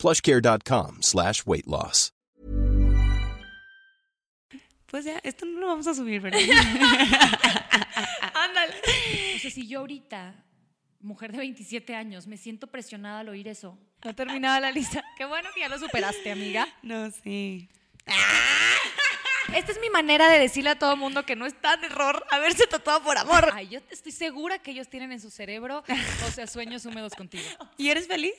plushcare.com slash weight loss. Pues ya, esto no lo vamos a subir, ¿verdad? Ándale. O sea, si yo ahorita, mujer de 27 años, me siento presionada al oír eso. No terminaba la lista. Qué bueno que ya lo superaste, amiga. No, sí. Esta es mi manera de decirle a todo mundo que no está en error haberse tatuado por amor. Ay, yo estoy segura que ellos tienen en su cerebro, o sea, sueños húmedos contigo. ¿Y eres feliz?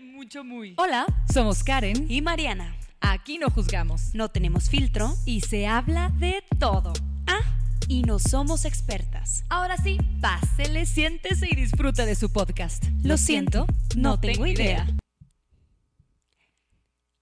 Mucho, muy. Hola, somos Karen. Y Mariana. Aquí no juzgamos. No tenemos filtro. Y se habla de todo. Ah, y no somos expertas. Ahora sí, pásele, siéntese y disfruta de su podcast. Lo siento, no tengo idea.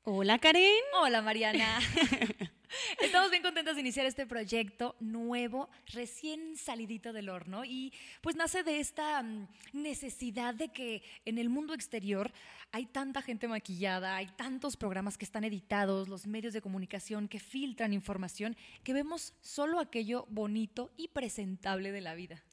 Hola, Karen. Hola, Mariana. Estamos bien contentas de iniciar este proyecto nuevo, recién salidito del horno y pues nace de esta mm, necesidad de que en el mundo exterior hay tanta gente maquillada, hay tantos programas que están editados, los medios de comunicación que filtran información, que vemos solo aquello bonito y presentable de la vida.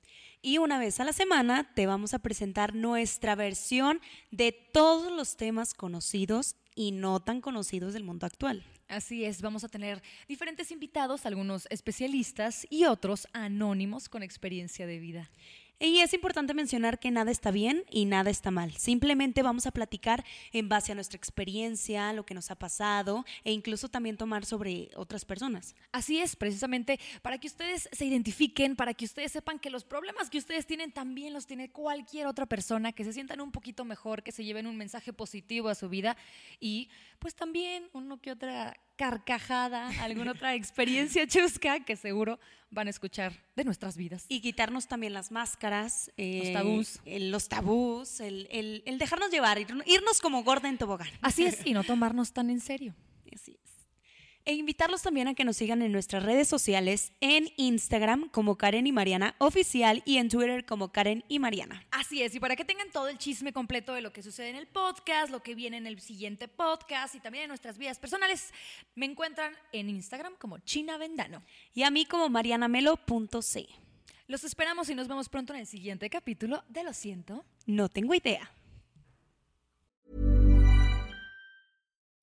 Y una vez a la semana te vamos a presentar nuestra versión de todos los temas conocidos y no tan conocidos del mundo actual. Así es, vamos a tener diferentes invitados, algunos especialistas y otros anónimos con experiencia de vida. Y es importante mencionar que nada está bien y nada está mal. Simplemente vamos a platicar en base a nuestra experiencia, lo que nos ha pasado e incluso también tomar sobre otras personas. Así es, precisamente para que ustedes se identifiquen, para que ustedes sepan que los problemas que ustedes tienen también los tiene cualquier otra persona, que se sientan un poquito mejor, que se lleven un mensaje positivo a su vida y pues también uno que otra carcajada, alguna otra experiencia chusca que seguro van a escuchar de nuestras vidas. Y quitarnos también las máscaras, los tabús, el, los tabús, el, el, dejarnos llevar, irnos como gorda en tobogán. Así es, y no tomarnos tan en serio. E invitarlos también a que nos sigan en nuestras redes sociales, en Instagram como Karen y Mariana Oficial y en Twitter como Karen y Mariana. Así es, y para que tengan todo el chisme completo de lo que sucede en el podcast, lo que viene en el siguiente podcast y también en nuestras vidas personales, me encuentran en Instagram como China Vendano. Y a mí como marianamelo.c. Los esperamos y nos vemos pronto en el siguiente capítulo de Lo siento. No tengo idea.